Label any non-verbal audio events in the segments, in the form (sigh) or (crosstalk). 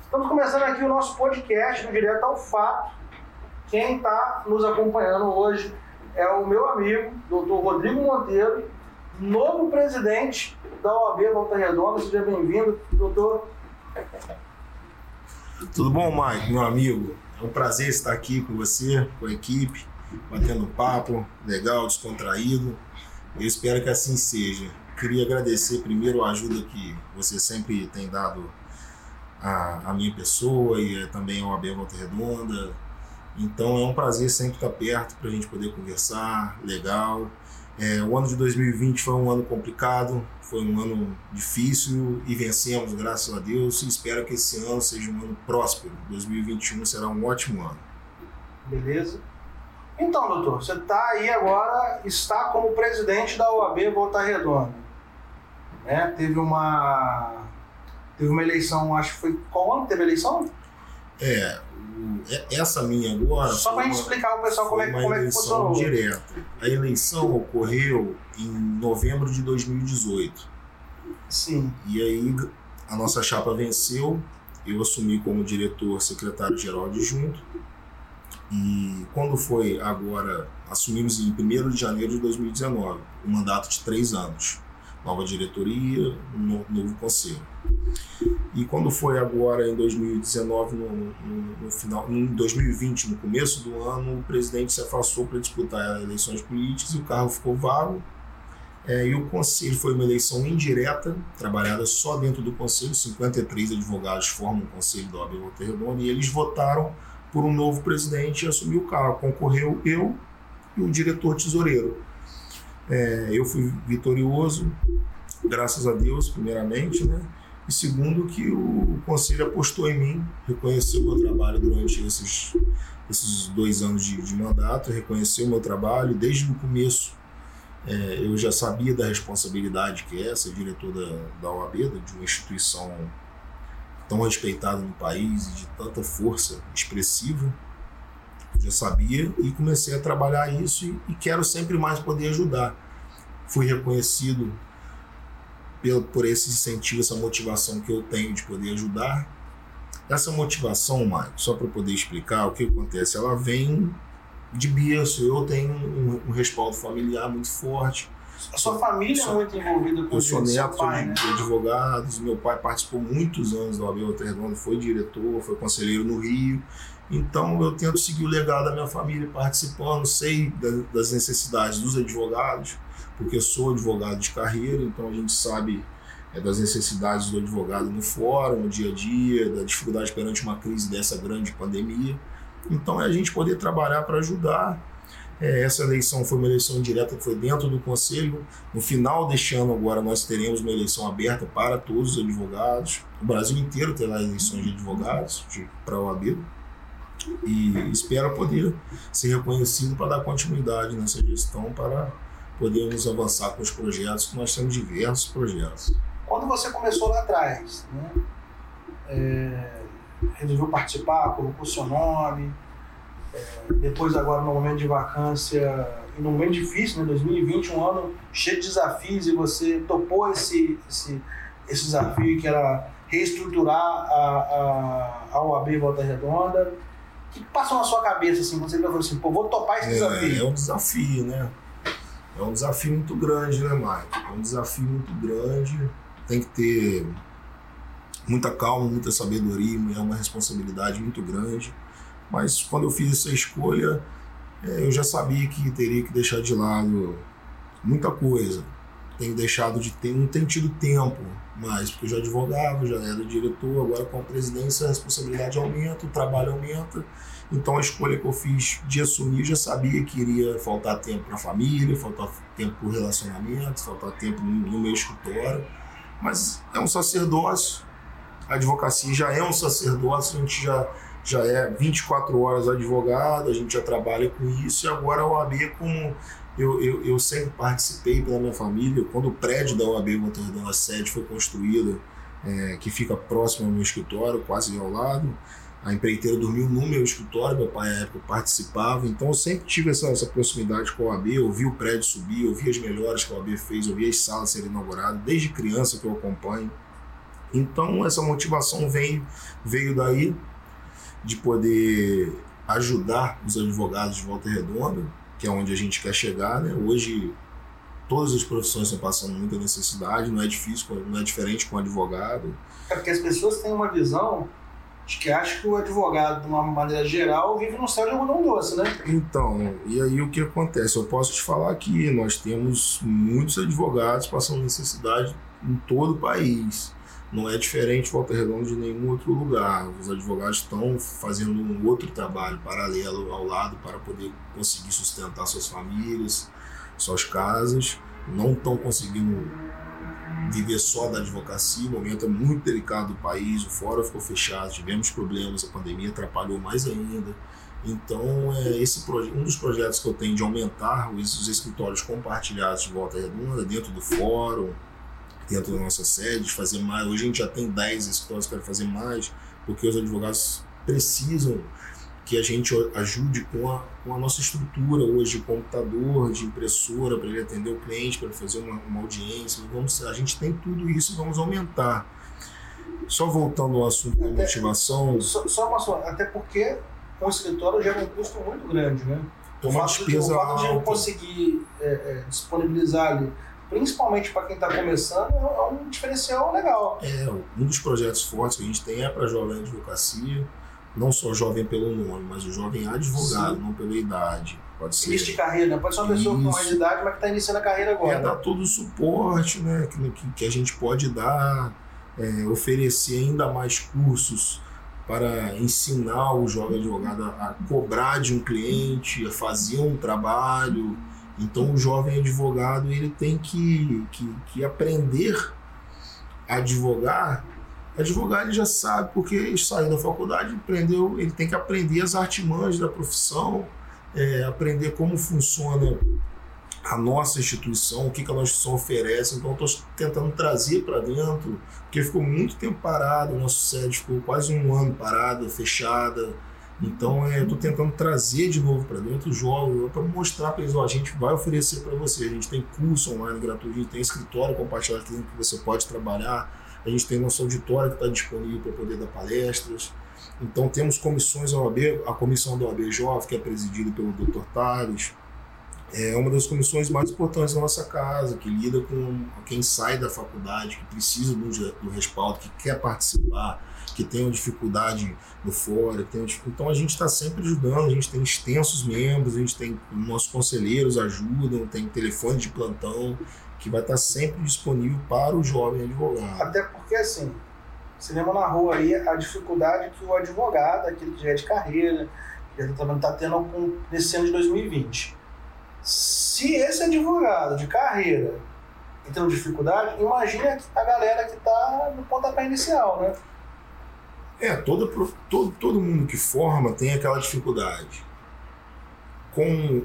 Estamos começando aqui o nosso podcast do Direto ao Fato. Quem está nos acompanhando hoje é o meu amigo, doutor Rodrigo Monteiro, novo presidente da OAB Volta Redonda. Seja bem-vindo, doutor. Tudo bom, Mike, meu amigo? É um prazer estar aqui com você, com a equipe, batendo papo legal, descontraído. Eu espero que assim seja. Queria agradecer primeiro a ajuda que você sempre tem dado à, à minha pessoa e também ao AB Volta Redonda. Então é um prazer sempre estar perto para a gente poder conversar, legal. É, o ano de 2020 foi um ano complicado, foi um ano difícil e vencemos, graças a Deus. Espero que esse ano seja um ano próspero. 2021 será um ótimo ano. Beleza? Então, doutor, você está aí agora, está como presidente da OAB Volta Redonda. Né? Teve uma. Teve uma eleição, acho que foi. Qual ano teve a eleição? É, essa minha agora. Só para explicar ao pessoal como é, como é que funcionou. direta. A eleição ocorreu em novembro de 2018. Sim. E aí a nossa chapa venceu, eu assumi como diretor secretário-geral adjunto. E quando foi agora, assumimos em 1 de janeiro de 2019, um mandato de três anos. Nova diretoria, um novo conselho. E quando foi agora em 2019, no, no, no, final, em 2020, no começo do ano, o presidente se afastou para disputar eleições políticas e o carro ficou vago. É, e o conselho foi uma eleição indireta, trabalhada só dentro do conselho. 53 advogados formam o conselho do OAB Volta Redonda e eles votaram por um novo presidente e assumiu o cargo. Concorreu eu e o diretor tesoureiro. É, eu fui vitorioso, graças a Deus, primeiramente, né? E segundo, que o conselho apostou em mim, reconheceu o meu trabalho durante esses, esses dois anos de, de mandato, reconheceu o meu trabalho. Desde o começo, é, eu já sabia da responsabilidade que é ser diretor da, da OAB, de uma instituição tão respeitada no país e de tanta força expressiva. Eu já sabia e comecei a trabalhar isso e, e quero sempre mais poder ajudar. Fui reconhecido pelo, por esse incentivo, essa motivação que eu tenho de poder ajudar. Essa motivação, Maicon, só para poder explicar o que acontece, ela vem de berço. Eu tenho um, um respaldo familiar muito forte. A sua família sou, é muito envolvida com Eu sou neto pai, de, né? advogados, meu pai participou muitos anos do Abel Redondo, foi diretor, foi conselheiro no Rio. Então eu tento seguir o legado da minha família participando, sei das necessidades dos advogados, porque sou advogado de carreira, então a gente sabe é, das necessidades do advogado no fórum, no dia a dia, da dificuldade perante uma crise dessa grande pandemia. Então é a gente poder trabalhar para ajudar. É, essa eleição foi uma eleição direta que foi dentro do Conselho. No final deste ano, agora, nós teremos uma eleição aberta para todos os advogados. O Brasil inteiro terá eleições de advogados para a OAB. E espero poder ser reconhecido para dar continuidade nessa gestão para podemos avançar com os projetos, que nós temos diversos projetos. Quando você começou lá atrás, né, é, resolveu participar, colocou seu nome, é, depois agora no momento de vacância, e num momento difícil, né, 2020, um ano cheio de desafios, e você topou esse, esse, esse desafio que era reestruturar a, a, a OAB Volta Redonda. O que passou na sua cabeça assim, quando você falou assim, pô, vou topar esse é, desafio? É um desafio, né? É um desafio muito grande, né, Mike? É um desafio muito grande. Tem que ter muita calma, muita sabedoria, é uma responsabilidade muito grande. Mas quando eu fiz essa escolha, é, eu já sabia que teria que deixar de lado muita coisa. Tenho deixado de ter, não tenho tido tempo mais, porque eu já advogava, já era diretor, agora com a presidência a responsabilidade aumenta, o trabalho aumenta então a escolha que eu fiz de assumir, já sabia que iria faltar tempo para a família, faltar tempo para o relacionamento, faltar tempo no meu escritório. Mas é um sacerdócio, a advocacia já é um sacerdócio, a gente já, já é 24 horas advogado, a gente já trabalha com isso, e agora a OAB, como eu, eu, eu sempre participei pela minha família, quando o prédio da OAB Montevideo, a sede, foi construída, é, que fica próximo ao meu escritório, quase ao lado, a empreiteira dormiu no meu escritório, meu pai à época participava, então eu sempre tive essa, essa proximidade com a OAB, eu vi o prédio subir, eu vi as melhores que a OAB fez, eu vi as salas serem inauguradas, desde criança que eu acompanho. Então essa motivação veio, veio daí de poder ajudar os advogados de Volta Redonda, que é onde a gente quer chegar. Né? Hoje todas as profissões estão passando muita necessidade, não é difícil, não é diferente com o advogado. É porque as pessoas têm uma visão de que acham que o advogado, de uma maneira geral, vive no céu de algodão doce, né? Então, e aí o que acontece? Eu posso te falar que nós temos muitos advogados passando necessidade em todo o país. Não é diferente Volta Redonda de nenhum outro lugar. Os advogados estão fazendo um outro trabalho paralelo ao lado para poder conseguir sustentar suas famílias, suas casas. Não estão conseguindo viver só da advocacia. O momento é muito delicado do país, o fórum ficou fechado, tivemos problemas, a pandemia atrapalhou mais ainda. Então, é esse um dos projetos que eu tenho de aumentar os, os escritórios compartilhados de volta redonda dentro do fórum, dentro da nossa sede, fazer mais. Hoje a gente já tem 10 escritórios, quero fazer mais, porque os advogados precisam que a gente ajude com a, com a nossa estrutura hoje de computador, de impressora, para ele atender o cliente, para fazer uma, uma audiência. Vamos, a gente tem tudo isso e vamos aumentar. Só voltando ao assunto da motivação. Só, só uma só, até porque um escritório gera um custo muito grande, né? É uma despesa de, o fato de não conseguir é, é, disponibilizar ali principalmente para quem está começando, é um diferencial legal. É, um dos projetos fortes que a gente tem é para jovem advocacia, não só jovem pelo nome, mas o jovem advogado, Sim. não pela idade. Pode ser. Início de carreira, né? Pode ser uma pessoa Isso. com mais idade, mas que está iniciando a carreira agora. É, dar todo o suporte né, que, que a gente pode dar, é, oferecer ainda mais cursos para ensinar o jovem advogado a, a cobrar de um cliente, a fazer um trabalho então o jovem advogado ele tem que, que, que aprender a advogar. Advogar ele já sabe porque saiu da faculdade, aprendeu, ele tem que aprender as artimanhas da profissão, é, aprender como funciona a nossa instituição, o que, que a nossa instituição oferece. Então, estou tentando trazer para dentro, porque ficou muito tempo parado, o nosso sede ficou quase um ano parada, fechada. Então, é, eu estou tentando trazer de novo para dentro o jovem, para mostrar para eles: ó, a gente vai oferecer para você. A gente tem curso online gratuito, tem escritório compartilhado que você pode trabalhar, a gente tem nosso auditório que está disponível para poder dar palestras. Então, temos comissões da OAB, a comissão da OAB Jovem, que é presidida pelo Dr. Tales, é uma das comissões mais importantes da nossa casa, que lida com quem sai da faculdade, que precisa do, do respaldo, que quer participar que tenham dificuldade no fora. Que tenham, então a gente está sempre ajudando, a gente tem extensos membros, a gente tem nossos conselheiros ajudam, tem telefone de plantão que vai estar tá sempre disponível para o jovem advogado. Até porque assim, cinema na rua aí, a dificuldade que o advogado, aquele que já é de carreira, que também está tendo nesse ano de 2020. Se esse advogado de carreira tem dificuldade, imagine a galera que está no pontapé inicial, né? É, todo, todo, todo mundo que forma tem aquela dificuldade. Com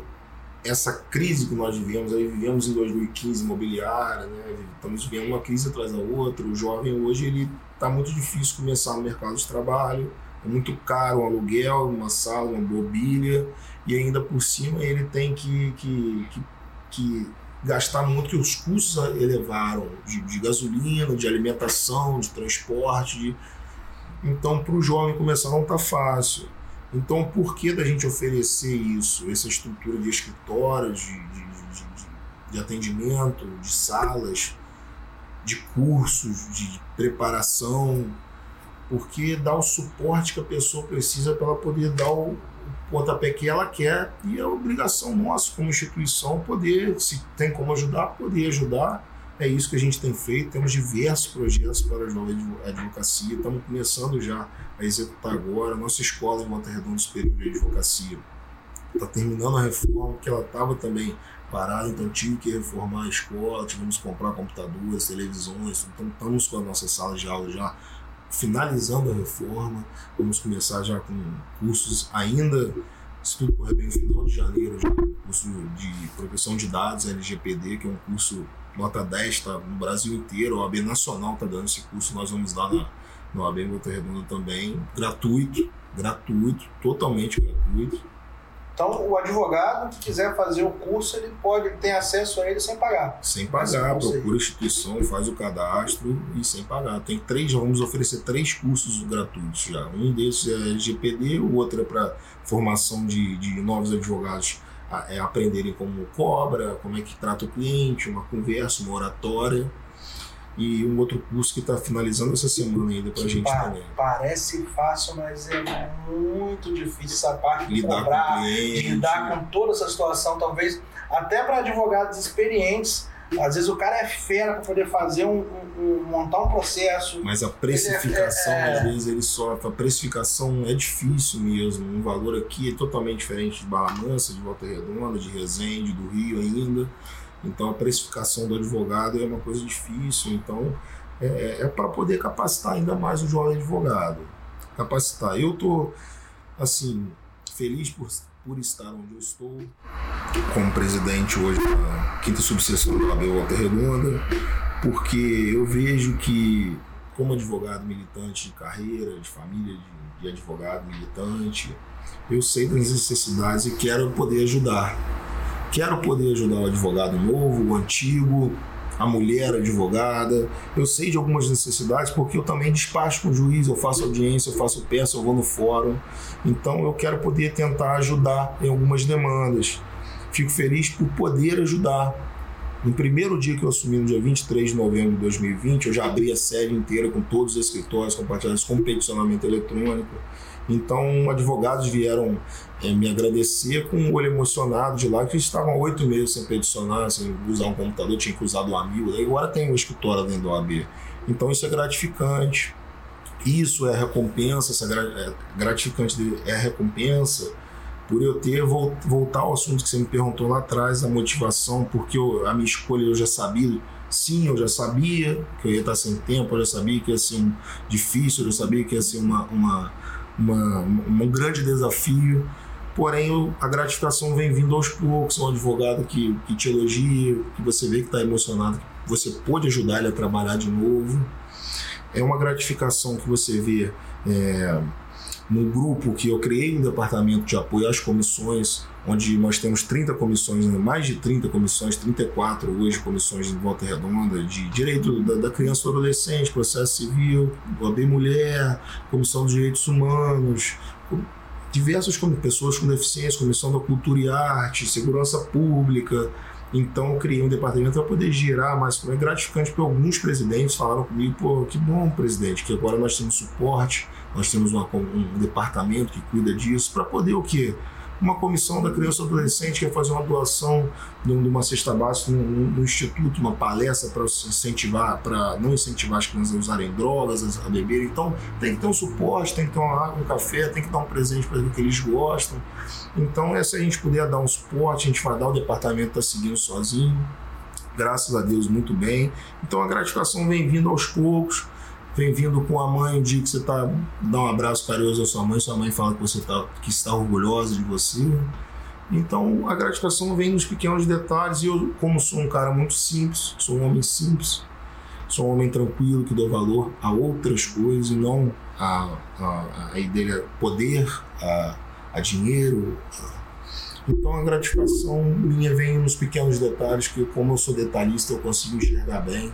essa crise que nós vivemos, aí vivemos em 2015 imobiliária, né? estamos vivendo uma crise atrás da outra. O jovem hoje ele está muito difícil começar no mercado de trabalho, é muito caro um aluguel, uma sala, uma mobília, e ainda por cima ele tem que, que, que, que gastar muito, que os custos elevaram de, de gasolina, de alimentação, de transporte, de, então, para o jovem começar não está fácil. Então, por que da gente oferecer isso, essa estrutura de escritórios, de, de, de, de atendimento, de salas, de cursos, de preparação? Porque dá o suporte que a pessoa precisa para ela poder dar o, pontapé que ela quer e é obrigação nossa como instituição poder, se tem como ajudar, poder ajudar é isso que a gente tem feito. Temos diversos projetos para a jovem advocacia. Estamos começando já a executar agora. Nossa escola em Volta Redonda Superior de Advocacia está terminando a reforma, que ela estava também parada, então tive que reformar a escola, tivemos que comprar computadores, televisões, então estamos com a nossa sala de aula já finalizando a reforma, vamos começar já com cursos ainda, se tudo correr bem, no final de janeiro, já curso de proteção de dados, LGPD, que é um curso nota 10 está no Brasil inteiro, a OAB Nacional está dando esse curso, nós vamos dar na, na OAB Volta Redonda também, gratuito, gratuito, totalmente gratuito. Então, o advogado que quiser fazer o curso, ele pode ter acesso a ele sem pagar. Sem pagar, procura a instituição, faz o cadastro e sem pagar. Tem três, vamos oferecer três cursos gratuitos já. Um desses é LGPD, o outro é para formação de, de novos advogados é, aprenderem como cobra, como é que trata o cliente, uma conversa, uma oratória e um outro curso que está finalizando essa semana ainda para a gente pa também. Parece fácil, mas é muito difícil essa parte de lidar cobrar, com cliente, lidar com toda essa situação, talvez até para advogados experientes. Às vezes o cara é fera para poder fazer um, um, montar um processo. Mas a precificação, é, é, às vezes, ele sofre. A precificação é difícil mesmo. Um valor aqui é totalmente diferente de Barra Mansa, de Volta Redonda, de Resende, do Rio ainda. Então a precificação do advogado é uma coisa difícil. Então é, é, é para poder capacitar ainda mais o jovem advogado. Capacitar. Eu tô assim feliz por, por estar onde eu estou. Como presidente hoje da quinta subseção da AB Volta Redonda, porque eu vejo que como advogado militante de carreira, de família de, de advogado militante, eu sei das necessidades e quero poder ajudar. Quero poder ajudar o advogado novo, o antigo, a mulher advogada. Eu sei de algumas necessidades porque eu também despacho com o juiz, eu faço audiência, eu faço peça, eu vou no fórum. Então eu quero poder tentar ajudar em algumas demandas. Fico feliz por poder ajudar. No primeiro dia que eu assumi, no dia 23 de novembro de 2020, eu já abri a série inteira com todos os escritórios compartilhados com peticionamento eletrônico. Então, advogados vieram é, me agradecer com um olho emocionado de lá, que estavam oito meses sem peticionar, sem usar um computador, tinha que usar do amigo, agora tem um escritório dentro do OAB. Então, isso é gratificante. Isso é recompensa, essa é gratificante é recompensa por eu ter voltar ao assunto que você me perguntou lá atrás, a motivação, porque eu, a minha escolha eu já sabia, sim, eu já sabia que eu ia estar sem tempo, eu já sabia que ia ser difícil, eu já sabia que ia ser uma, uma uma, um grande desafio, porém a gratificação vem vindo aos poucos. Um advogado que, que te elogia, que você vê que está emocionado, que você pode ajudar ele a trabalhar de novo. É uma gratificação que você vê é, no grupo que eu criei um departamento de apoio às comissões, onde nós temos 30 comissões, né, mais de 30 comissões, 34 hoje comissões de volta redonda, de direito da, da criança e adolescente, processo civil, OAB Mulher, Comissão dos Direitos Humanos, diversas pessoas com deficiência, Comissão da Cultura e Arte, Segurança Pública. Então eu criei um departamento para poder girar mais. É gratificante porque alguns presidentes falaram comigo, pô, que bom, presidente, que agora nós temos suporte, nós temos uma, um departamento que cuida disso, para poder o quê? uma comissão da criança e adolescente que quer fazer uma doação de uma cesta básica no, instituto, uma palestra para incentivar, para não incentivar as crianças a usarem drogas, a beberem. Então tem que ter um suporte, tem que ter uma água, um café, tem que dar um presente para que eles gostam. Então, é, se a gente puder dar um suporte, a gente vai dar, o departamento está seguindo sozinho. Graças a Deus, muito bem. Então a gratificação vem vindo aos poucos vem vindo com a mãe um dia que você tá dá um abraço carinhoso à sua mãe, sua mãe fala que você tá que está orgulhosa de você. Então a gratificação vem nos pequenos detalhes e eu, como sou um cara muito simples, sou um homem simples, sou um homem tranquilo que dou valor a outras coisas e não a, a, a ideia poder, a, a dinheiro. Então a gratificação minha vem nos pequenos detalhes que como eu sou detalhista eu consigo enxergar bem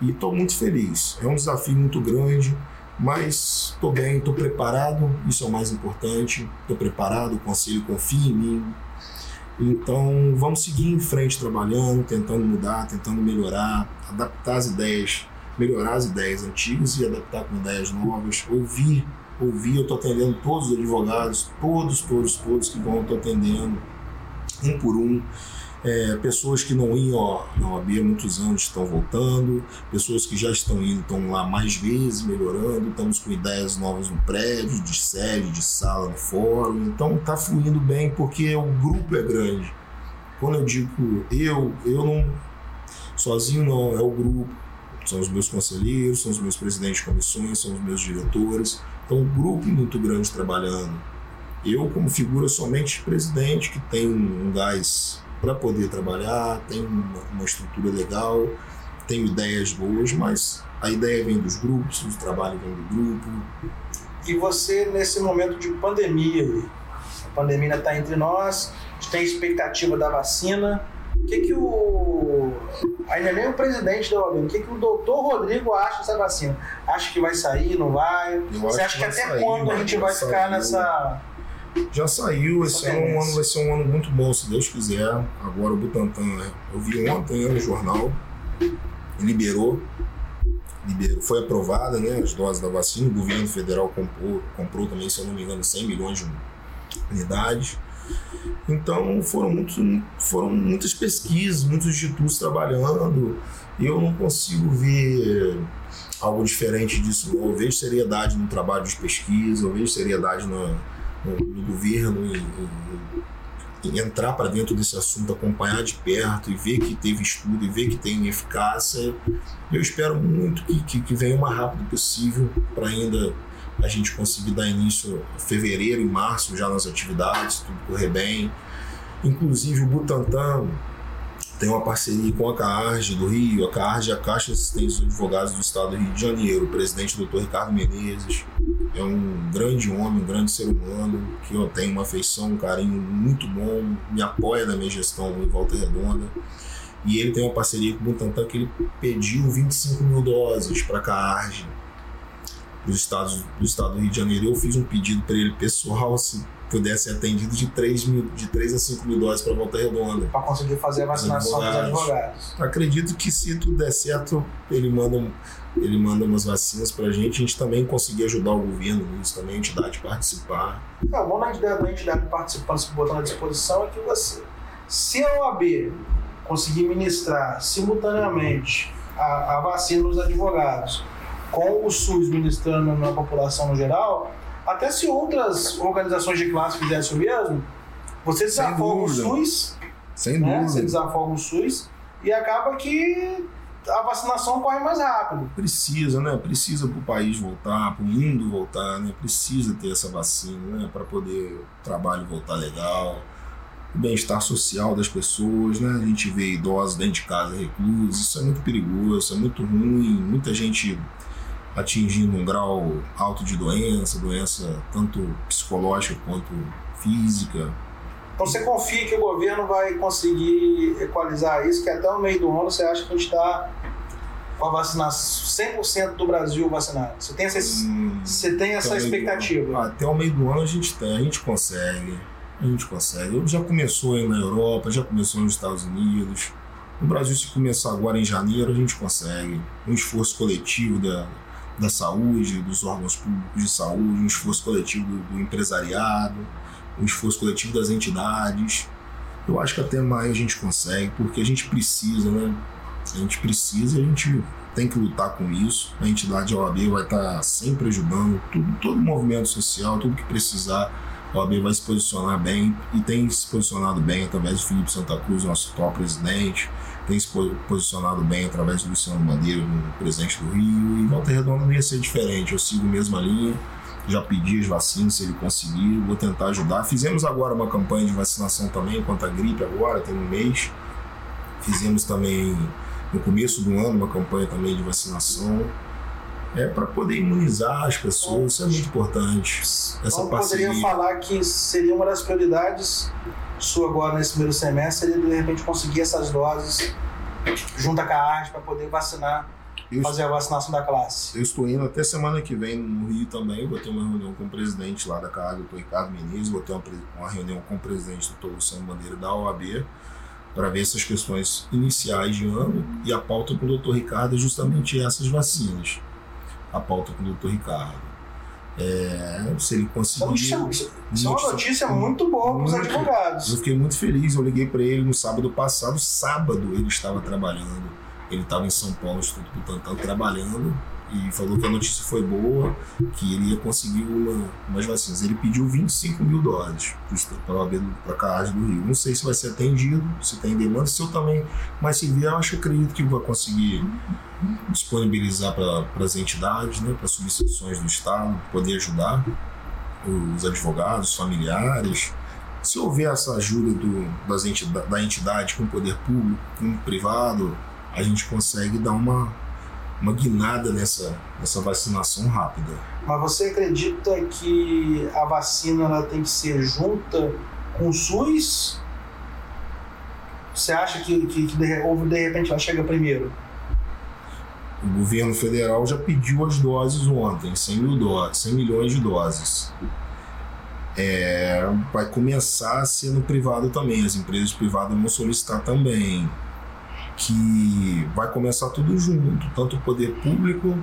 e estou muito feliz. É um desafio muito grande, mas estou bem, estou preparado, isso é o mais importante. Estou preparado, o conselho confia em mim. Então vamos seguir em frente trabalhando, tentando mudar, tentando melhorar, adaptar as ideias, melhorar as ideias antigas e adaptar com ideias novas, ouvir, ouvir. Eu estou atendendo todos os advogados, todos, todos, todos que vão, estou atendendo um por um. É, pessoas que não iam na OAB há muitos anos estão voltando, pessoas que já estão indo estão lá mais vezes, melhorando, estamos com ideias novas no prédio, de sede, de sala, no fórum, então está fluindo bem porque o grupo é grande. Quando eu digo eu, eu não sozinho não, é o grupo, são os meus conselheiros, são os meus presidentes de comissões, são os meus diretores, então um grupo muito grande trabalhando. Eu, como figura somente presidente, que tem um gás para poder trabalhar, tem uma, uma, estrutura legal, tenho ideias boas, mas a ideia vem dos grupos, o trabalho vem do grupo. E você, nesse momento de pandemia, A pandemia está entre nós, a gente tem expectativa da vacina. O que, que o. Ainda nem o presidente da OAB, o que, que o doutor Rodrigo acha dessa vacina? Acha que vai sair, não vai? Eu Você acha que que até sair, quando a gente vai ficar saiu. nessa. Já saiu, esse ano, um ano vai ser um ano muito bom, se Deus quiser. Agora o Butantan, né? eu vi ontem né, no jornal, liberou, liberou, foi aprovada né, as doses da vacina, o governo federal comprou, comprou também, se eu não me engano, 100 milhões de unidades. Então foram, muito, foram muitas pesquisas, muitos institutos trabalhando, eu não consigo ver algo diferente disso. Eu vejo seriedade no trabalho de pesquisa, eu vejo seriedade no, no, no governo em, em- em entrar para dentro desse assunto, acompanhar de perto e ver que teve estudo e ver que tem eficácia. Eu espero muito que, que, que venha o mais rápido possível para ainda a gente conseguir dar início em fevereiro e março já nas atividades, tudo correr bem. Inclusive o Butantan tem uma parceria com a CARG do Rio, a CARG é a Caixa de Assistência dos Advogados do Estado do Rio de Janeiro, o presidente Dr. Ricardo Menezes, é um grande homem, um grande ser humano, que eu tenho uma afeição, um carinho muito bom, me apoia na minha gestão em Volta Redonda. E ele tem uma parceria com o Butantan que ele pediu 25 mil doses para a CARG dos estados do estado do Rio de Janeiro. Eu fiz um pedido para ele pessoal, se pudesse ser atendido, de 3, mil, de 3 a 5 mil doses para Volta Redonda. para conseguir fazer a vacinação dos Advogados. Acredito que se tudo der certo, ele manda, ele manda umas vacinas pra gente, a gente também conseguir ajudar o governo nisso, também a entidade participar. É, o bom da entidade, da entidade participando, se botando à disposição, é que você, se a OAB conseguir ministrar simultaneamente a, a vacina nos advogados, com o SUS ministrando na população no geral, até se outras organizações de classe fizessem o mesmo, você desafoga o. SUS, Sem né? Você dúvida. desafoga o SUS e acaba que a vacinação corre mais rápido. Precisa, né? Precisa para o país voltar, para o mundo voltar, né? Precisa ter essa vacina, né? Para poder o trabalho voltar legal, o bem-estar social das pessoas, né? A gente vê idosos dentro de casa reclusos, isso é muito perigoso, isso é muito ruim, muita gente atingindo um grau alto de doença, doença tanto psicológica quanto física. Então você confia que o governo vai conseguir equalizar isso, que até o meio do ano você acha que a gente está com a vacinação 100% do Brasil vacinado. Você tem essa, Hum, você tem essa do expectativa? Até o meio do ano a gente tem, a gente consegue. A gente consegue. Já começou aí na Europa, já começou nos Estados Unidos. No Brasil, se começar agora em janeiro, a gente consegue. Um esforço coletivo da, da saúde, dos órgãos públicos de saúde, um esforço coletivo do, do empresariado, um esforço coletivo das entidades. Eu acho que até maio a gente consegue, porque a gente precisa, né? A gente precisa e a gente tem que lutar com isso. A entidade OAB vai estar sempre ajudando, tudo, todo movimento social, tudo que precisar. A OAB vai se posicionar bem e tem se posicionado bem através do Felipe Santa Cruz, nosso atual presidente, tem se po- posicionado bem através do Luciano Bandeira, o presidente do Rio, e Volta Redonda não ia ser diferente. Eu sigo a mesma linha, já pedi as vacinas, se ele conseguir, vou tentar ajudar. Fizemos agora uma campanha de vacinação também contra a gripe agora, tem um mês. Fizemos também no começo do ano uma campanha também de vacinação. É para poder imunizar as pessoas, isso é muito importante. Essa então parceria. poderia falar que seria uma das prioridades sua agora nesse primeiro semestre, seria de repente conseguir essas doses junto à CAARS para poder vacinar, Eu, fazer a vacinação da classe. eu estou indo até semana que vem no Rio também. Vou ter uma reunião com o presidente lá da CAG, o Ricardo Menezes. Vou ter uma, uma reunião com o presidente do Luciano Bandeira da OAB para ver essas questões iniciais de ano. E a pauta com o Dr. Ricardo é justamente essas vacinas. A pauta com o Dr. Ricardo. É, se ele conseguir. Isso, é- isso é uma notícia muito boa para os advogados. Eu fiquei muito feliz. Eu liguei para ele no sábado passado. Sábado ele estava trabalhando. Ele estava em São Paulo, no Instituto Butantan, trabalhando. E falou que a notícia foi boa, que ele ia conseguir uma, umas vacinas. Ele pediu 25 mil doses para a CAAS do Rio. Não sei se vai ser atendido, se tem demanda, se eu também. Mas se vier, eu acho que acredito que vai conseguir disponibilizar para as entidades, né, para as subseções do Estado, poder ajudar os advogados, os familiares. Se houver essa ajuda do, das entidade, da entidade com o poder público, com o privado, a gente consegue dar uma, uma guinada nessa, nessa vacinação rápida. Mas você acredita que a vacina ela tem que ser junta com o SUS? Você acha que, que, que de, ou de repente ela chega primeiro? O governo federal já pediu as doses ontem, 100, mil doses, 100 milhões de doses. É, vai começar a ser no privado também, as empresas privadas vão solicitar também que vai começar tudo junto, tanto o poder público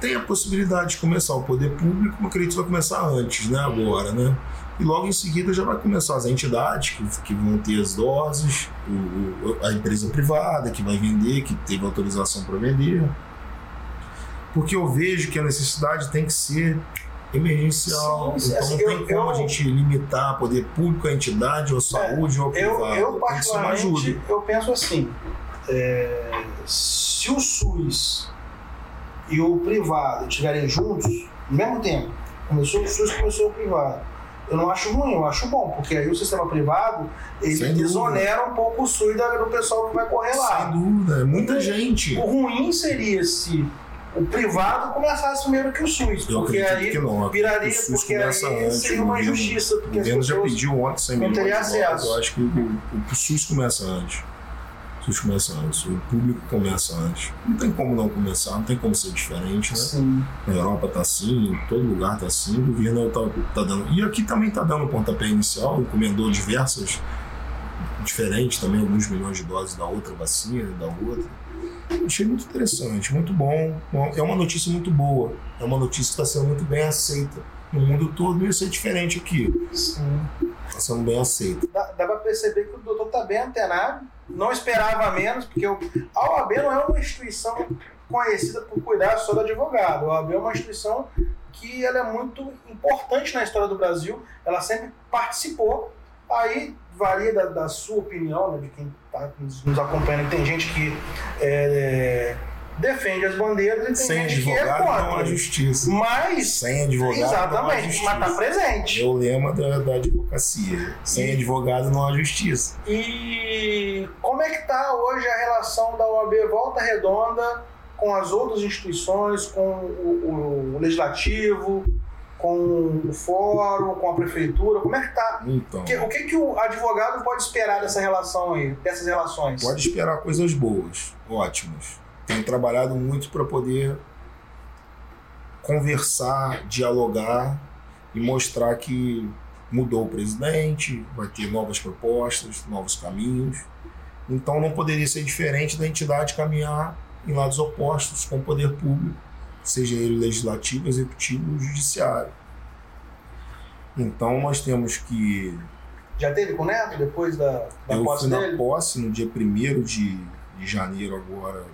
tem a possibilidade de começar o poder público, eu acredito que vai começar antes, né, agora, né? E logo em seguida já vai começar as entidades que, que vão ter as doses, o, a empresa privada que vai vender, que teve autorização para vender. Porque eu vejo que a necessidade tem que ser emergencial. Sim, então assim, não tem eu, como eu, a gente limitar poder público, a entidade, ou saúde, é, ou privado. Eu, eu particularmente, eu penso assim, é, se o SUS e o privado estiverem juntos, no mesmo tempo, começou o SUS, começou o privado, eu não acho ruim, eu acho bom, porque aí o sistema privado ele desonera um pouco o SUS do pessoal que vai correr lá. Sem dúvida, é muita gente. O ruim seria se o privado começasse primeiro que o SUS. Eu porque aí que não. viraria, o SUS porque começa aí antes, seria uma injustiça. Porque o governo já pediu ontem 100 não milhões teria acesso. Eu acho que o, o, o SUS começa antes. O SUS começa antes, o público começa antes. Não tem como não começar, não tem como ser diferente, né? Sim. Na Europa tá assim, todo lugar tá assim, o governo tá, tá dando. E aqui também tá dando pontapé inicial, encomendou diversas, diferentes também, alguns milhões de doses da outra vacina, da outra. Achei muito interessante, muito bom. É uma notícia muito boa. É uma notícia que está sendo muito bem aceita no mundo todo e ia ser diferente aqui. Sim. Está sendo bem aceito. Dá, dá para perceber que o doutor está bem antenado. Não esperava menos, porque o, a OAB não é uma instituição conhecida por cuidar só do advogado. A OAB é uma instituição que ela é muito importante na história do Brasil. Ela sempre participou. Aí varia da, da sua opinião, né, de quem está nos acompanhando. Tem gente que é, defende as bandeiras e tem Sem gente que é advogado contra. não há justiça. Mas, Sem advogado não há exatamente, mas está presente. É o lema da, da advocacia. Sem advogado não há justiça. E como é que está hoje a relação da OAB Volta Redonda com as outras instituições, com o, o legislativo, com o fórum, com a prefeitura? Como é que está? Então, O que, o que, que o advogado pode esperar dessa relação aí, dessas relações? pode esperar coisas boas, ótimas. Tenho trabalhado muito para poder conversar, dialogar e mostrar que mudou o presidente, vai ter novas propostas, novos caminhos. Então não poderia ser diferente da entidade caminhar em lados opostos com o poder público, seja ele legislativo, executivo ou judiciário. Então nós temos que Já teve com o Neto depois da, da eu posse fui na dele? posse no dia 1 de, de janeiro agora.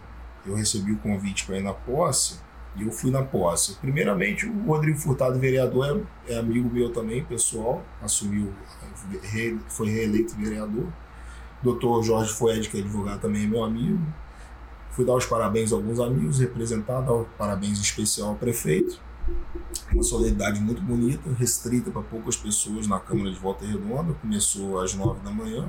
Eu recebi o convite para ir na posse e eu fui na posse. Primeiramente, o Rodrigo Furtado, vereador, é, é amigo meu também, pessoal. Assumiu, foi reeleito vereador. Doutor Jorge Fued, que é advogado, também é meu amigo. Fui dar os parabéns a alguns amigos, representar, dar o parabéns especial ao prefeito. Uma solenidade muito bonita, restrita para poucas pessoas na Câmara de Volta Redonda. Começou às nove da manhã.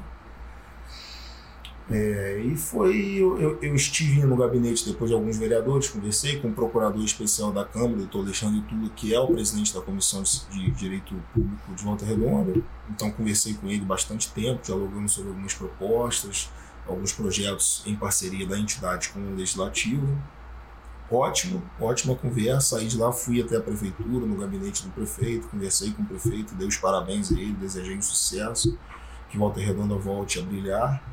É, e foi. Eu, eu, estive no gabinete depois de alguns vereadores, conversei com o procurador especial da Câmara, doutor Alexandre Tula, que é o presidente da Comissão de Direito Público de Volta Redonda. Então, conversei com ele bastante tempo, dialogando sobre algumas propostas, alguns projetos em parceria da entidade com o Legislativo. Ótimo, ótima conversa. Saí de lá, fui até a prefeitura, no gabinete do prefeito, conversei com o prefeito, dei os parabéns a ele, desejei um sucesso, que Volta Redonda volte a brilhar.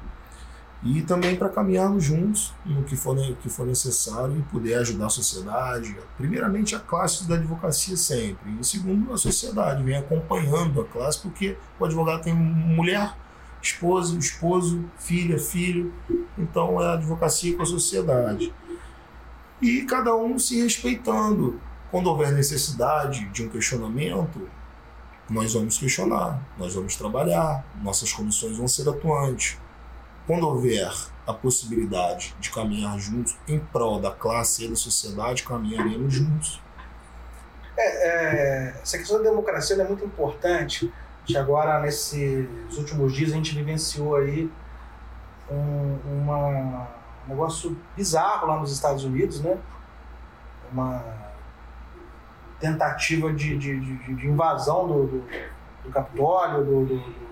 E também para caminharmos juntos no que for, que for necessário e poder ajudar a sociedade. Primeiramente, a classe da advocacia sempre. E segundo, a sociedade. Vem acompanhando a classe, porque o advogado tem mulher, esposa, esposo, filha, filho. Então, é a advocacia com a sociedade. E cada um se respeitando. Quando houver necessidade de um questionamento, nós vamos questionar, nós vamos trabalhar, nossas comissões vão ser atuantes. Quando houver a possibilidade de caminhar juntos em prol da classe e da sociedade, caminharemos juntos. É, é, essa questão da democracia é muito importante. Que agora, nesses últimos dias, a gente vivenciou aí um, uma- um negócio bizarro lá nos Estados Unidos, né? uma tentativa de, de, de, de invasão do, do, do Capitólio, do, do,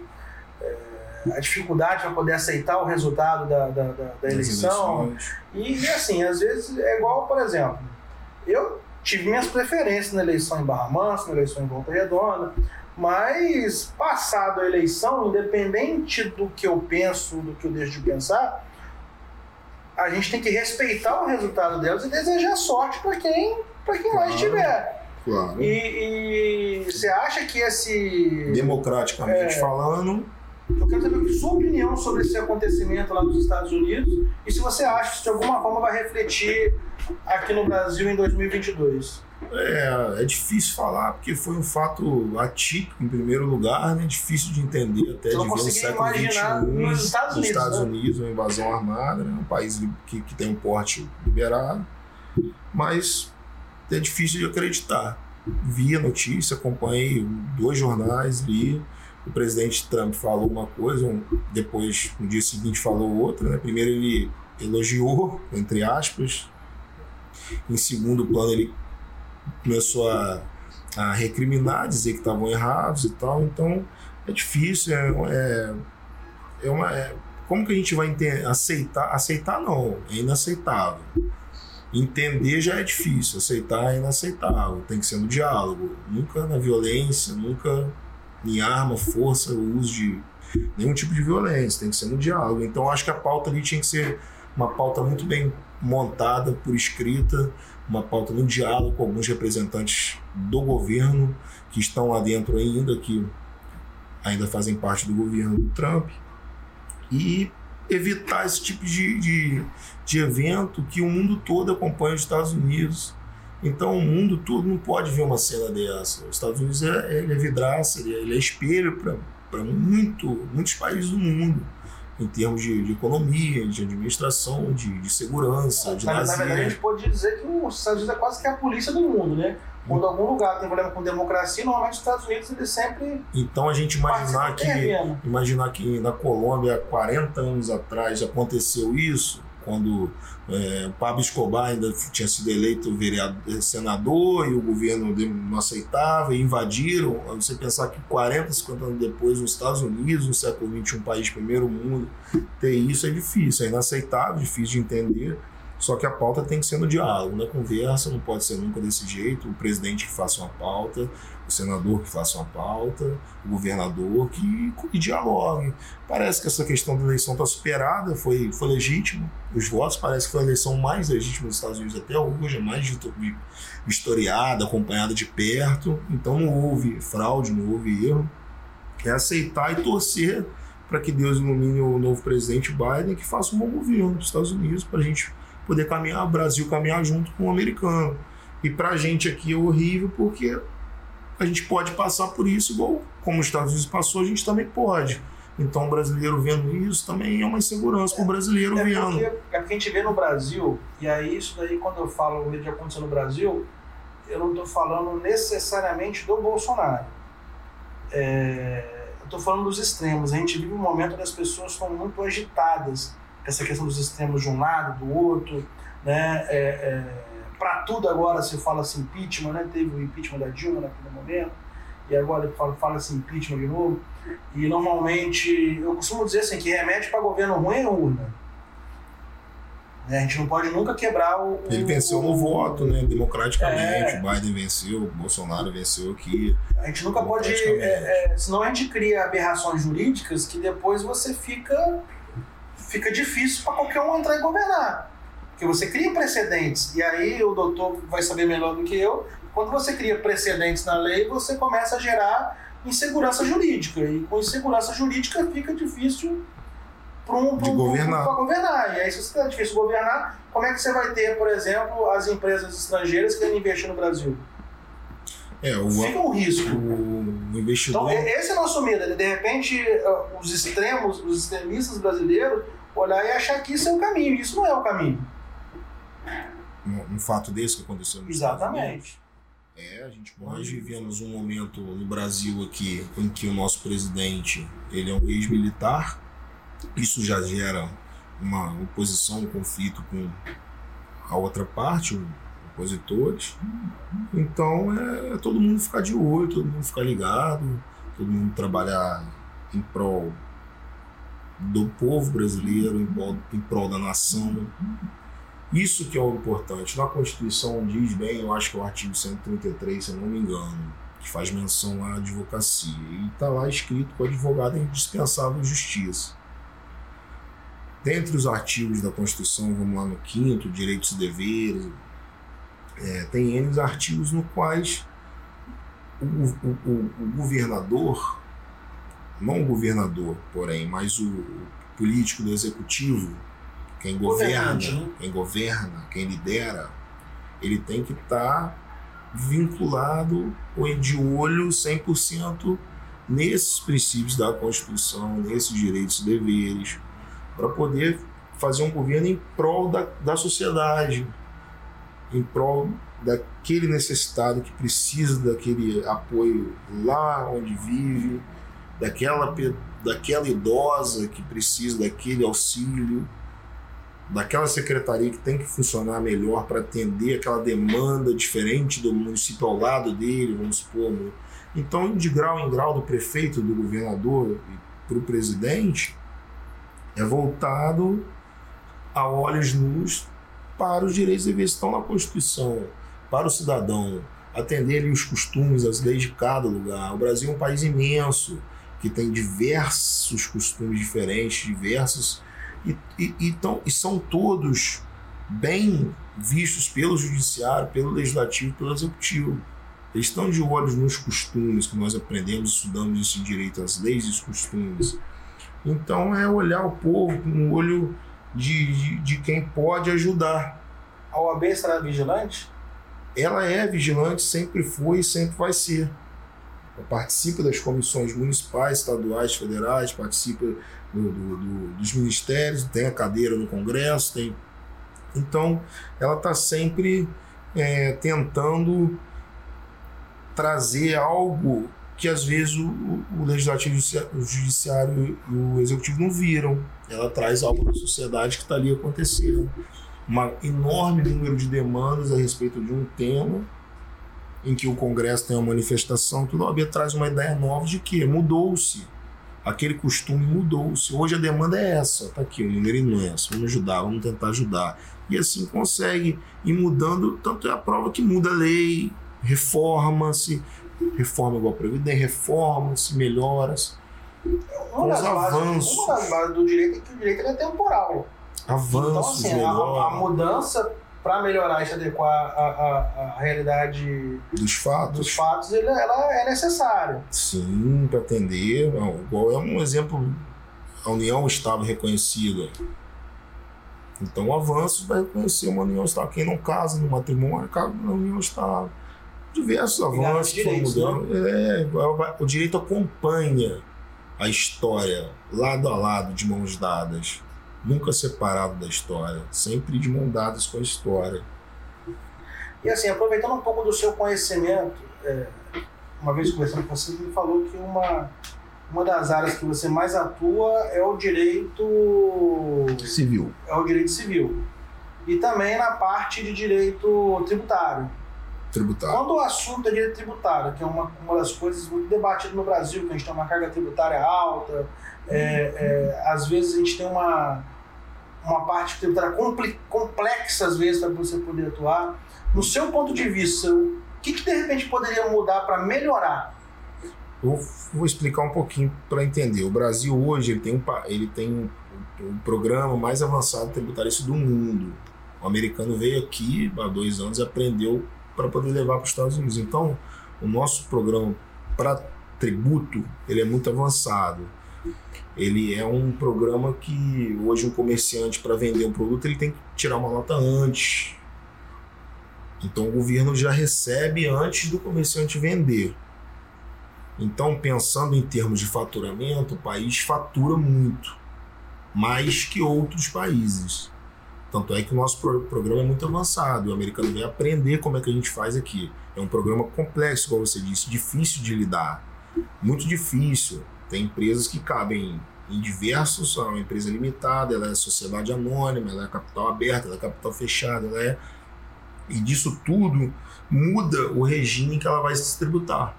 a dificuldade para poder aceitar o resultado da, da, da, da eleição. E, e, assim, às vezes é igual, por exemplo, eu tive minhas preferências na eleição em Barra Mansa, na eleição em Volta Redonda, mas passado a eleição, independente do que eu penso, do que eu deixo de pensar, a gente tem que respeitar o resultado delas e desejar sorte para quem, quem claro. lá estiver. Claro. E, e, você acha que esse. Democraticamente é, falando. Eu quero saber a sua opinião sobre esse acontecimento lá nos Estados Unidos e se você acha que de alguma forma vai refletir aqui no Brasil em 2022. É, é difícil falar, porque foi um fato atípico em primeiro lugar, né? Difícil de entender até de ver no século XXI nos Estados Unidos, Estados né? Unidos uma invasão armada, né? um país que, que tem um porte liberado, mas é difícil de acreditar. Vi a notícia, acompanhei dois jornais, li. O presidente Trump falou uma coisa, depois, no dia seguinte, falou outra. Né? Primeiro, ele elogiou, entre aspas. Em segundo plano, ele começou a, a recriminar, dizer que estavam errados e tal. Então, é difícil, é, é, é uma. É, como que a gente vai entender, aceitar? Aceitar não, é inaceitável. Entender já é difícil, aceitar é inaceitável. Tem que ser no diálogo, nunca na violência, nunca em arma, força, o uso de nenhum tipo de violência, tem que ser no diálogo. Então acho que a pauta ali tinha que ser uma pauta muito bem montada, por escrita, uma pauta no diálogo com alguns representantes do governo que estão lá dentro ainda, que ainda fazem parte do governo do Trump, e evitar esse tipo de, de, de evento que o mundo todo acompanha os Estados Unidos. Então o mundo todo não pode ver uma cena dessa. Os Estados Unidos é, ele é vidraça, ele é, ele é espelho para muito, muitos países do mundo em termos de, de economia, de administração, de, de segurança, de na, lazer. Na verdade, a gente pode dizer que os Estados Unidos é quase que a polícia do mundo, né? Quando hum. algum lugar tem problema com democracia, normalmente os Estados Unidos eles sempre. Então a gente imaginar que, imaginar que na Colômbia, 40 anos atrás, aconteceu isso, quando é, Pablo Escobar ainda tinha sido eleito vereador, senador e o governo não aceitava e invadiram. Você pensar que 40, 50 anos depois, nos Estados Unidos, no século XXI, um país primeiro mundo, ter isso é difícil, é inaceitável, difícil de entender. Só que a pauta tem que ser no diálogo, na conversa, não pode ser nunca desse jeito. O presidente que faça uma pauta, o senador que faça uma pauta, o governador que, que dialogue. Parece que essa questão da eleição está superada, foi, foi legítimo. Os votos parece que foi a eleição mais legítima dos Estados Unidos até hoje, é mais historiada, acompanhada de perto. Então não houve fraude, não houve erro. É aceitar e torcer para que Deus ilumine o novo presidente Biden que faça um bom governo dos Estados Unidos para a gente poder caminhar, o Brasil caminhar junto com o americano. E para a gente aqui é horrível porque a gente pode passar por isso, igual como os Estados Unidos passou, a gente também pode. Então, o brasileiro vendo isso também é uma insegurança para o brasileiro é vendo. Porque, é porque a gente vê no Brasil, e aí isso daí, quando eu falo o que aconteceu no Brasil, eu não estou falando necessariamente do Bolsonaro. É, eu estou falando dos extremos. A gente vive um momento onde as pessoas estão muito agitadas essa questão dos extremos de um lado, do outro, né? É, é, para tudo agora se fala assim impeachment, né? Teve o impeachment da Dilma naquele momento e agora fala, fala assim impeachment de novo. E normalmente eu costumo dizer assim que remédio para governo ruim é urna. Né? A gente não pode nunca quebrar o. Ele venceu no voto, né? Democraticamente. É. Biden venceu, Bolsonaro venceu aqui. A gente nunca pode. É, é, senão a gente cria aberrações jurídicas que depois você fica fica difícil para qualquer um entrar e governar. Porque você cria precedentes, e aí o doutor vai saber melhor do que eu. Quando você cria precedentes na lei, você começa a gerar insegurança jurídica. E com insegurança jurídica fica difícil para um, um, governar. governar. E aí, se você está difícil governar, como é que você vai ter, por exemplo, as empresas estrangeiras querendo investir no Brasil? É, o, Fica um risco. O investidor. Então, esse é o nosso medo. De repente, os extremos, os extremistas brasileiros olhar e achar que isso é o caminho. Isso não é o caminho. Um, um fato desse que aconteceu no Exatamente. É, a gente, nós vivemos um momento no Brasil aqui em que o nosso presidente ele é um ex-militar. Isso já gera uma oposição, um conflito com a outra parte, opositores. Então é, é todo mundo ficar de olho, todo mundo ficar ligado, todo mundo trabalhar em prol do povo brasileiro, em prol, em prol da nação. Isso que é o importante. Na Constituição diz bem, eu acho que é o artigo 133, se eu não me engano, que faz menção à advocacia. E está lá escrito que o advogado é indispensável à justiça. Dentre os artigos da Constituição, vamos lá no quinto, direitos e deveres, é, tem N artigos no quais o, o, o, o, governador, não o governador, porém, mas o, político do executivo, quem governa, né? quem governa, quem lidera, ele tem que estar tá vinculado ou de olho 100% nesses princípios da Constituição, nesses direitos e deveres, para poder fazer um governo em prol da, da sociedade, em prol daquele necessitado que precisa daquele apoio lá onde vive, daquela, daquela idosa que precisa daquele auxílio, daquela secretaria que tem que funcionar melhor para atender aquela demanda diferente do município ao lado dele, vamos supor. Né? Então, de grau em grau, do prefeito, do governador para o presidente, é voltado a olhos nus para os direitos e deveres que estão na Constituição, para o cidadão, atender os costumes, as leis de cada lugar. O Brasil é um país imenso, que tem diversos costumes diferentes, diversos, e, e, e, tão, e são todos bem vistos pelo judiciário, pelo legislativo, pelo executivo. Eles estão de olhos nos costumes que nós aprendemos, estudamos esse direito às leis e os costumes. Então é olhar o povo com um olho de, de, de quem pode ajudar. A OAB estará vigilante? Ela é vigilante, sempre foi e sempre vai ser. Ela participa das comissões municipais, estaduais, federais, participa do, do, do, dos ministérios, tem a cadeira no Congresso, tem. Então, ela está sempre é, tentando trazer algo que às vezes o, o legislativo, o judiciário e o executivo não viram. Ela traz algo da sociedade que está ali acontecendo. Um enorme número de demandas a respeito de um tema em que o Congresso tem uma manifestação, tudo a traz uma ideia nova de que mudou-se. Aquele costume mudou-se. Hoje a demanda é essa, está aqui, o número imenso. Vamos ajudar, vamos tentar ajudar. E assim consegue ir mudando, tanto é a prova que muda a lei, reforma-se, reforma igual a Previdência, reforma-se, melhora-se. Uma, das bases, uma das bases do direito é que o direito é temporal. Avanços, então, assim, a, a, mudança para melhorar e se adequar à, à, à, realidade dos fatos, dos fatos ele, ela é necessária. Sim, para atender. Igual é um exemplo, a União estava reconhecida. Então, o avanço vai reconhecer uma união estável. Quem não casa no matrimônio, casa na união estável diversos avanços que foram mudando. É, o direito acompanha a história lado a lado, de mãos dadas. Nunca separado da história, sempre de mãos dadas com a história. E assim, aproveitando um pouco do seu conhecimento, é, uma vez conversando com você, me falou que uma, uma das áreas que você mais atua é o direito civil. É o direito civil. E também na parte de direito tributário tributário. Quando o assunto é direito tributário, que é uma, uma das coisas muito debatidas no Brasil, que a gente tem uma carga tributária alta, é, é, às vezes a gente tem uma, uma parte tributária complexa, às vezes, para você poder atuar. No seu ponto de vista, o que, que de repente poderia mudar para melhorar? Eu vou explicar um pouquinho para entender. O Brasil hoje ele tem um, ele tem um, um programa mais avançado tributarista do mundo. O americano veio aqui há dois anos e aprendeu para poder levar para os Estados Unidos. Então, o nosso programa para tributo ele é muito avançado. Ele é um programa que hoje um comerciante para vender um produto ele tem que tirar uma nota antes. Então o governo já recebe antes do comerciante vender. Então, pensando em termos de faturamento, o país fatura muito, mais que outros países. Tanto é que o nosso programa é muito avançado. O americano vem aprender como é que a gente faz aqui. É um programa complexo, como você disse, difícil de lidar. Muito difícil. Tem empresas que cabem em diversos. É uma empresa limitada, ela é sociedade anônima, ela é capital aberto, ela é capital fechado, ela é E disso tudo muda o regime que ela vai se tributar.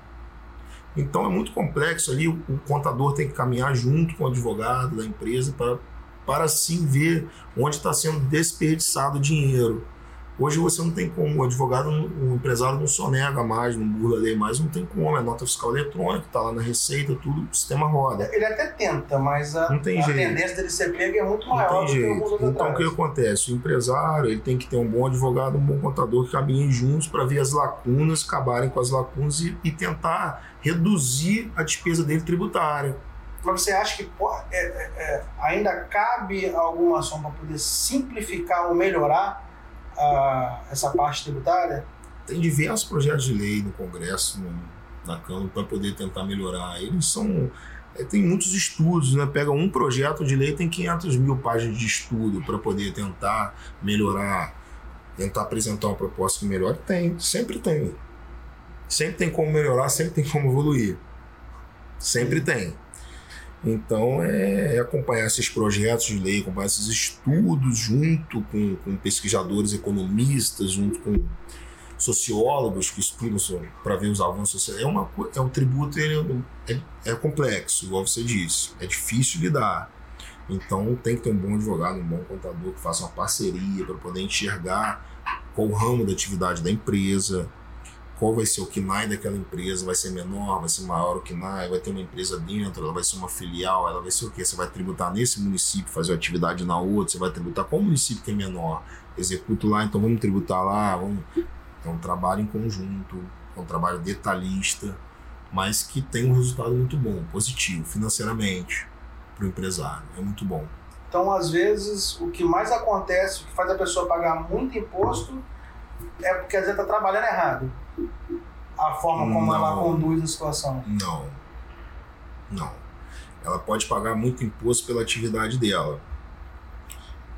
Então é muito complexo ali, o contador tem que caminhar junto com o advogado da empresa para, para sim ver onde está sendo desperdiçado o dinheiro. Hoje você não tem como, o advogado, o empresário não sonega mais, não burla lei mais, não tem como, é nota fiscal eletrônica, está lá na receita, tudo, o sistema roda. Ele até tenta, mas a, a tendência dele ser pego é muito maior do jeito. Então o que acontece? O empresário ele tem que ter um bom advogado, um bom contador que caminhem juntos para ver as lacunas, acabarem com as lacunas e, e, tentar reduzir a despesa dele tributária. Mas você acha que é, é, é, ainda cabe alguma ação para poder simplificar ou melhorar a, essa parte tributária? Tem diversos projetos de lei no Congresso, no, na Câmara, para poder tentar melhorar. Eles são. É, tem muitos estudos, né? Pega um projeto de lei, tem 500 mil páginas de estudo para poder tentar melhorar, tentar apresentar uma proposta que melhore. Tem, sempre tem. Sempre tem como melhorar, sempre tem como evoluir. Sempre tem. Então, é, é, acompanhar esses projetos de lei, acompanhar esses estudos junto com, com pesquisadores economistas, junto com sociólogos que estudam para ver os avanços. É, uma, é um tributo, ele é, é, complexo, igual você disse, é difícil lidar. Então, tem que ter um bom advogado, um bom contador que faça uma parceria para poder enxergar qual o ramo da atividade da empresa, qual vai ser o KNAI daquela empresa, vai ser menor, vai ser maior o KNAI, vai ter uma empresa dentro, ela vai ser uma filial, ela vai ser o quê? Você vai tributar nesse município, fazer atividade na outra, você vai tributar qual município que é menor? Executo lá, então vamos tributar lá, vamos... É um trabalho em conjunto, é um trabalho detalhista, mas que tem um resultado muito bom, positivo, financeiramente, para o empresário, é muito bom. Então, às vezes, o que mais acontece, o que faz a pessoa pagar muito imposto, é porque às vezes está trabalhando errado a forma como não, ela conduz a situação? Não. Não. Ela pode pagar muito imposto pela atividade dela.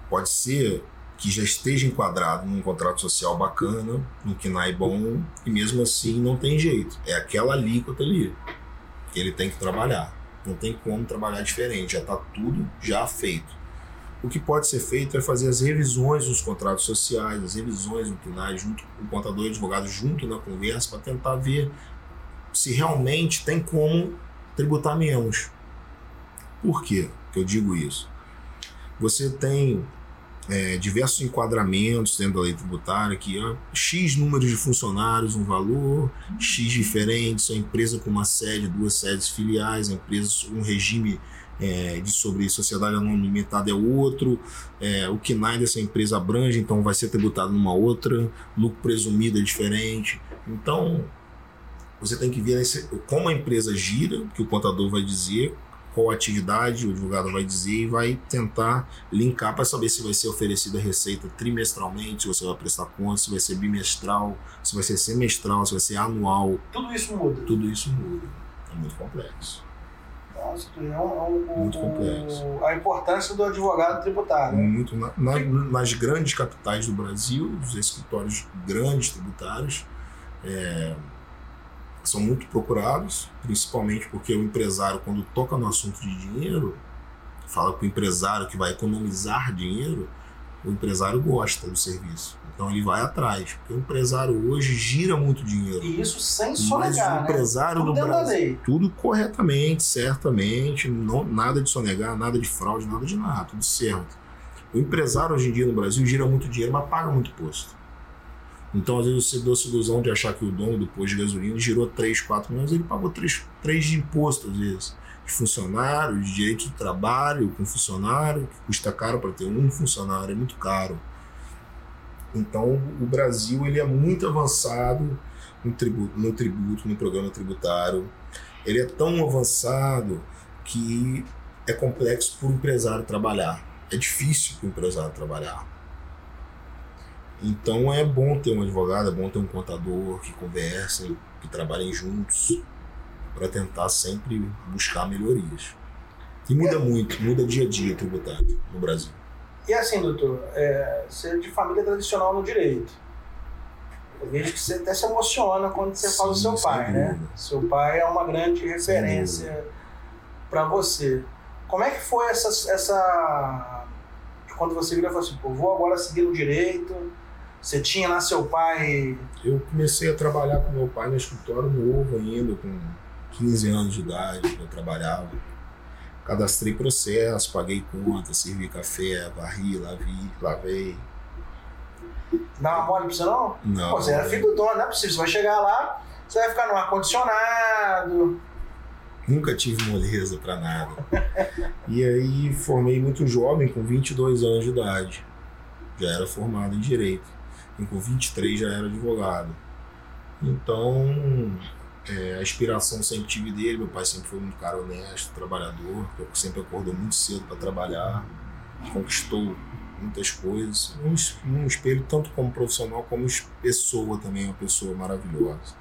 Pode ser que já esteja enquadrado num contrato social bacana, no KNAI bom, e mesmo assim não tem jeito. É aquela alíquota ali que ele tem que trabalhar. Não tem como trabalhar diferente, já está tudo já feito. O que pode ser feito é fazer as revisões dos contratos sociais, as revisões no TUNAI, junto com o contador e advogado, junto na conversa, para tentar ver se realmente tem como tributar menos. Por quê que eu digo isso? Você tem é, diversos enquadramentos dentro da lei tributária que X números de funcionários, um valor, X diferentes, a empresa com uma sede, duas sedes filiais, a empresa um regime é, de sobre sociedade anônima limitada é outro, é, o KNAI dessa empresa abrange, então vai ser tributado numa outra, lucro presumido é diferente. Então, você tem que ver esse, como a empresa gira, que o contador vai dizer, qual atividade o advogado vai dizer e vai tentar linkar para saber se vai ser oferecida receita trimestralmente, se você vai prestar conta, se vai ser bimestral, se vai ser semestral, se vai ser anual. Tudo isso muda. Tudo isso muda. É muito complexo. Nossa, é um, um, muito complexo. a importância do advogado tributário. Muito. Na, na, nas grandes capitais do Brasil, os escritórios grandes tributários é, são muito procurados, principalmente porque o empresário, quando toca no assunto de dinheiro, fala para o empresário que vai economizar dinheiro, o empresário gosta do serviço. Então ele vai atrás. Porque o empresário hoje gira muito dinheiro. E isso sem sonegar. Mas o empresário né? no Brasil. Tudo corretamente, certamente. Não, nada de sonegar, nada de fraude, nada de nada, tudo certo. O empresário hoje em dia no Brasil gira muito dinheiro, mas paga muito imposto. Então, às vezes, você deu a ilusão de achar que o dono do posto de gasolina girou 3, 4 milhões, ele pagou 3, 3 de imposto, às vezes. Funcionário, de direito de trabalho com funcionário, que custa caro para ter um funcionário, é muito caro. Então, o Brasil ele é muito avançado no tributo, no tributo, no programa tributário. Ele é tão avançado que é complexo para o empresário trabalhar. É difícil para o empresário trabalhar. Então é bom ter um advogado, é bom ter um contador que conversem, que trabalhem juntos para tentar sempre buscar melhorias. E muda muito, muda dia a dia tributário no Brasil. E assim, doutor, é, você é de família tradicional no direito. Eu vejo que você até se emociona quando você Sim, fala do seu pai, né? Seu pai é uma grande referência para você. Como é que foi essa, essa. Quando você vira e falou assim, pô, vou agora seguir o direito, Você tinha lá seu pai. Eu comecei a trabalhar com meu pai no escritório novo ainda, com 15 anos de idade, eu trabalhava. Cadastrei processo, paguei conta, servi café, varri, lavei, lavei. Dá uma mole pra você não? Não. Pô, você era filho do dono, não é possível. Você vai chegar lá, você vai ficar no ar-condicionado. Nunca tive moleza pra nada. e aí formei muito jovem, com 22 anos de idade. Já era formado em Direito. E com 23 já era advogado. Então, é, a inspiração sempre tive dele. Meu pai sempre foi um cara honesto, trabalhador, que sempre acordou muito cedo para trabalhar. Conquistou muitas coisas. Um, um espelho tanto como profissional como pessoa também, uma pessoa maravilhosa.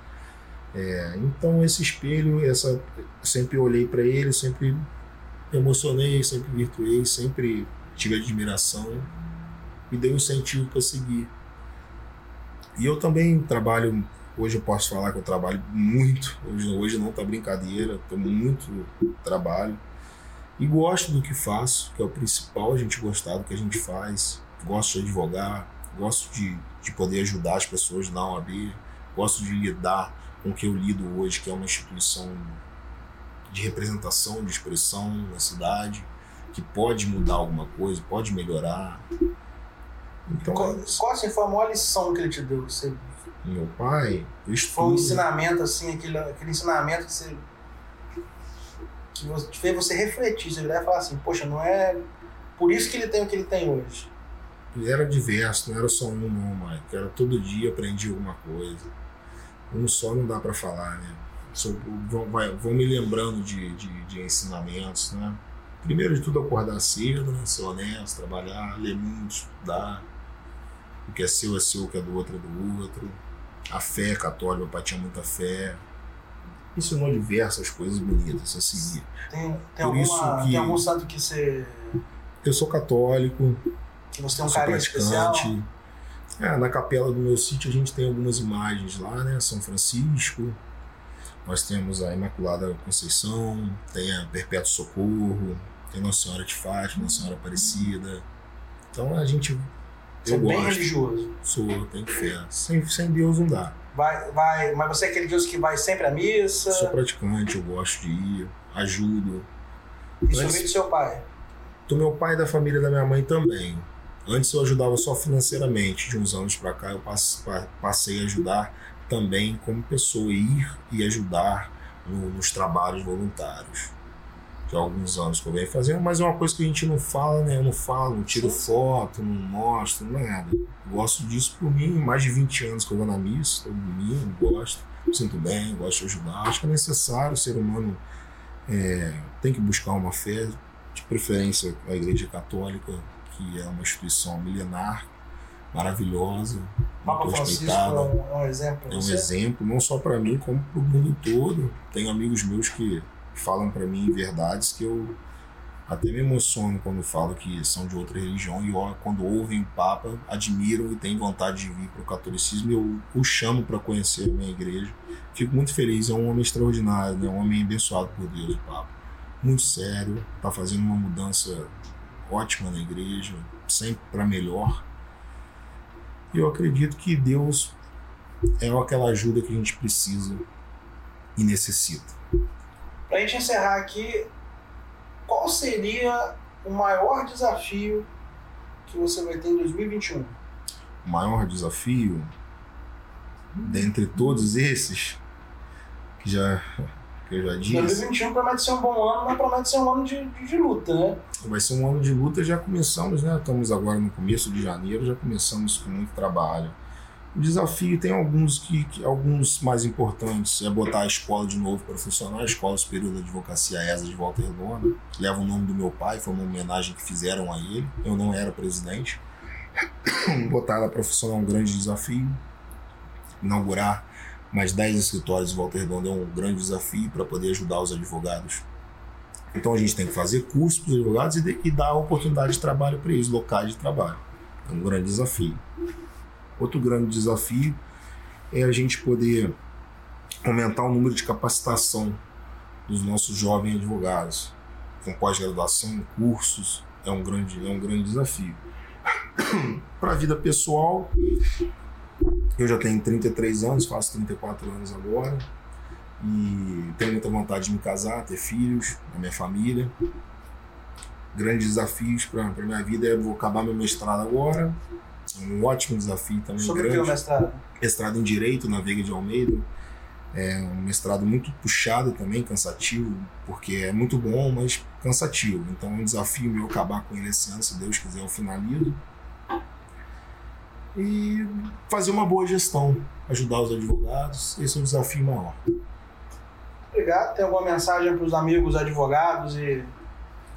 É, então esse espelho, essa, sempre olhei para ele, sempre emocionei, sempre virtuei, sempre tive admiração, me deu incentivo para seguir. E eu também trabalho, hoje eu posso falar que eu trabalho muito, hoje, hoje não tá brincadeira, tô muito trabalho. E gosto do que faço, que é o principal, a gente gostar do que a gente faz. Gosto de advogar, gosto de, de poder ajudar as pessoas na OAB, gosto de lidar com o que eu lido hoje, que é uma instituição de representação, de expressão na cidade, que pode mudar alguma coisa, pode melhorar. Então, qual, qual assim, foi a maior lição que ele te deu? Você... Meu pai, Foi um ensinamento, assim, aquele, aquele ensinamento que você que você, fez você refletir, você virar e falar assim, poxa, não é por isso que ele tem o que ele tem hoje. Era diverso, não era só um não, Mike. Era todo dia aprendi alguma coisa. Um só não dá para falar, né? vão, vai, vão me lembrando de, de, de, ensinamentos, né? Primeiro de tudo, acordar cedo, né? ser honesto, trabalhar, ler muito, estudar. O que é seu é seu, o que é do outro é do outro. A fé católica, meu pai tinha muita fé, ensinou diversas coisas bonitas a seguir. Tem, tem, Por alguma, que tem algum santo que você. Eu sou católico. Que você tem um carinho especial? É, na capela do meu sítio a gente tem algumas imagens lá, né? São Francisco, nós temos a Imaculada Conceição, tem a Perpétuo Socorro, tem Nossa Senhora de Fátima, Nossa Senhora Aparecida. Então a gente. Eu é bem religioso. Sou, tenho fé. Sem, sem Deus não dá. Vai, vai, mas você é aquele Deus que vai sempre à missa? Sou praticante, eu gosto de ir, ajudo. Isso Antes, veio do seu pai? Do meu pai e da família da minha mãe também. Antes eu ajudava só financeiramente, de uns anos para cá eu passei a ajudar também como pessoa, ir e ajudar no, nos trabalhos voluntários já há alguns anos que eu venho fazendo, mas é uma coisa que a gente não fala, né? Eu não falo, não tiro foto, não mostro, nada. Gosto disso por mim, mais de 20 anos que eu vou na missa, todo domingo, gosto, me sinto bem, gosto de ajudar. Acho que é necessário, o ser humano é, tem que buscar uma fé, de preferência a Igreja Católica, que é uma instituição milenar, maravilhosa, muito respeitada. É é um exemplo. É um exemplo, não só para mim, como para o mundo todo. Tenho amigos meus que falam para mim verdades que eu até me emociono quando falo que são de outra religião e quando ouvem o Papa, admiram e têm vontade de vir para o catolicismo. Eu o chamo para conhecer a minha igreja. Fico muito feliz, é um homem extraordinário, né? um homem abençoado por Deus, o Papa. Muito sério, está fazendo uma mudança ótima na igreja, sempre para melhor. E eu acredito que Deus é aquela ajuda que a gente precisa e necessita. Para a gente encerrar aqui, qual seria o maior desafio que você vai ter em 2021? O maior desafio, dentre todos esses, que já que eu já disse. 2021 promete ser um bom ano, mas promete ser um ano de, de, de, luta, né? Vai ser um ano de luta, já começamos, né? Estamos agora no começo de janeiro, já começamos com muito trabalho. O desafio tem alguns que, que, alguns mais importantes é botar a escola de novo para funcionar, a Escola Superior da Advocacia ESA de Volta Redonda. Leva o nome do meu pai, foi uma homenagem que fizeram a ele. Eu não era presidente. (coughs) botar ela para funcionar é um grande desafio. Inaugurar mais 10 escritórios de Volta Redonda é um grande desafio para poder ajudar os advogados. Então a gente tem que fazer cursos para os advogados e, de, e dar oportunidade de trabalho para eles, locais de trabalho. É um grande desafio. Outro grande desafio é a gente poder aumentar o número de capacitação dos nossos jovens advogados, com pós-graduação, cursos, é um grande, é um grande desafio. (coughs) Para a vida pessoal, eu já tenho 33 anos, faço 34 anos agora. E tenho muita vontade de me casar, ter filhos, na minha família. Grandes desafios para a minha vida é vou acabar meu mestrado agora. Um ótimo desafio também. Sobre grande. o que é o mestrado? Mestrado em Direito na Veiga de Almeida. É um mestrado muito puxado também, cansativo, porque é muito bom, mas cansativo. Então é um desafio meu acabar com ele esse ano, se Deus quiser, eu finalizo. E fazer uma boa gestão, ajudar os advogados, esse é o desafio maior. Obrigado. Tem alguma mensagem para os amigos advogados e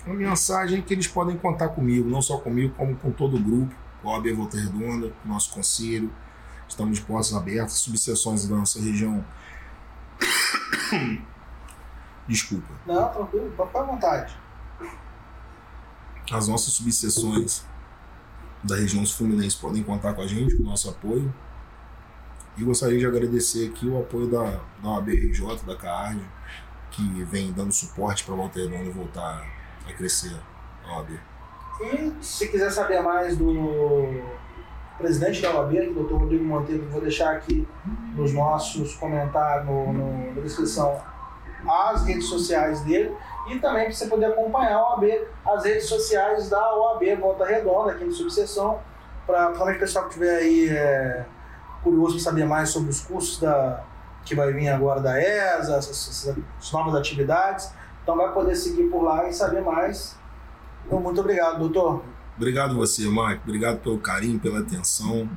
Uma mensagem que eles podem contar comigo, não só comigo, como com todo o grupo, OAB Volta Redonda, nosso conselho. Estamos de portas abertas, subseções da nossa região. (coughs) Desculpa. Não, tranquilo, pode ficar à vontade. As nossas subseções da região fluminense podem contar com a gente, com o nosso apoio. E gostaria de agradecer aqui o apoio da, da OABRJ, da CARD, que vem dando suporte para a Volta Redonda voltar a crescer OAB. E se quiser saber mais do presidente da OAB, o Dr. Rodrigo Monteiro, vou deixar aqui nos nossos comentários, no, no- na descrição, as redes sociais dele e também para você poder acompanhar a OAB, as redes sociais da OAB Volta Redonda, aqui no Subseção, para principalmente o pessoal que estiver aí é, curioso para saber mais sobre os cursos da, que vai vir agora da ESA, essas novas atividades. Então vai poder seguir por lá e saber mais. Então, muito obrigado, doutor. Obrigado você, Mike. Obrigado pelo carinho, pela atenção.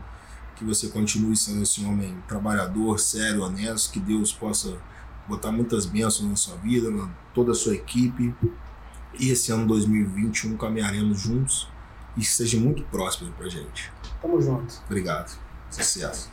Que você continue sendo esse homem trabalhador, sério, honesto. Que Deus possa botar muitas bênçãos na sua vida, na toda a sua equipe. E esse ano 2021 caminharemos juntos e seja muito próspero pra gente. Tamo junto. Obrigado. Sucesso.